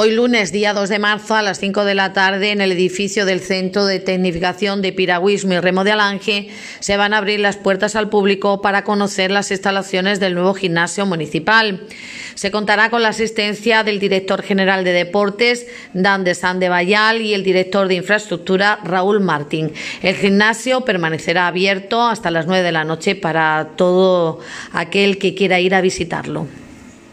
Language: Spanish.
Hoy lunes, día 2 de marzo, a las 5 de la tarde, en el edificio del Centro de Tecnificación de Piragüismo y Remo de Alange, se van a abrir las puertas al público para conocer las instalaciones del nuevo gimnasio municipal. Se contará con la asistencia del director general de deportes, Dan de San de Bayal, y el director de infraestructura, Raúl Martín. El gimnasio permanecerá abierto hasta las 9 de la noche para todo aquel que quiera ir a visitarlo.